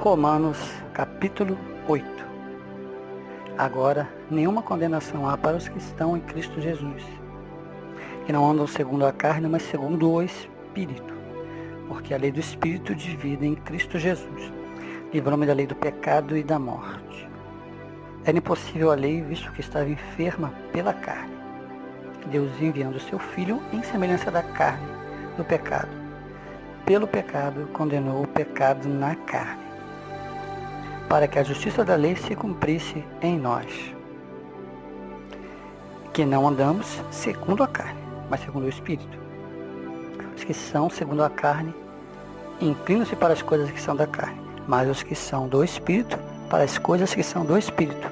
Romanos capítulo 8. Agora, nenhuma condenação há para os que estão em Cristo Jesus, que não andam segundo a carne, mas segundo o Espírito, porque a lei do Espírito de vida em Cristo Jesus livrou-me da lei do pecado e da morte. Era impossível a lei, visto que estava enferma pela carne. Deus enviando seu Filho em semelhança da carne, do pecado. Pelo pecado, condenou o pecado na carne, para que a justiça da lei se cumprisse em nós, que não andamos segundo a carne, mas segundo o Espírito. Os que são segundo a carne inclinam-se para as coisas que são da carne, mas os que são do Espírito para as coisas que são do Espírito.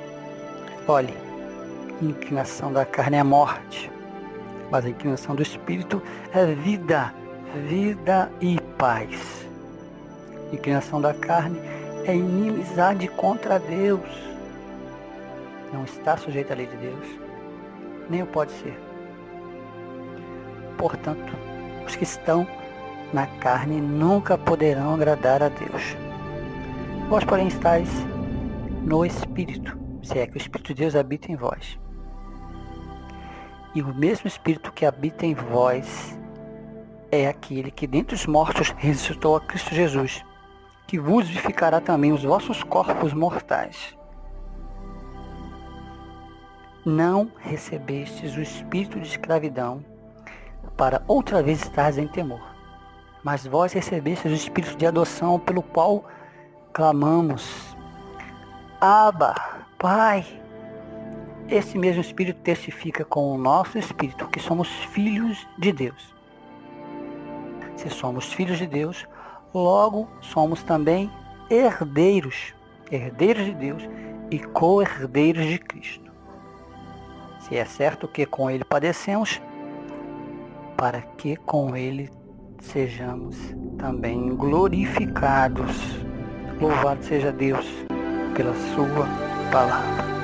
Olhe, inclinação da carne é morte, mas a inclinação do Espírito é vida, vida e paz. Inclinação da carne é inimizade contra Deus. Não está sujeito à lei de Deus, nem o pode ser. Portanto, os que estão na carne nunca poderão agradar a Deus. Vós, porém, estáis no Espírito, se é que o Espírito de Deus habita em vós. E o mesmo Espírito que habita em vós é aquele que dentre os mortos ressuscitou a Cristo Jesus, que vivificará também os vossos corpos mortais. Não recebestes o espírito de escravidão para outra vez estares em temor, mas vós recebestes o espírito de adoção pelo qual clamamos: Abba, Pai. Esse mesmo Espírito testifica com o nosso Espírito que somos filhos de Deus. Se somos filhos de Deus, logo somos também herdeiros, herdeiros de Deus e co-herdeiros de Cristo. Se é certo que com Ele padecemos, para que com Ele sejamos também glorificados. Louvado seja Deus pela Sua palavra.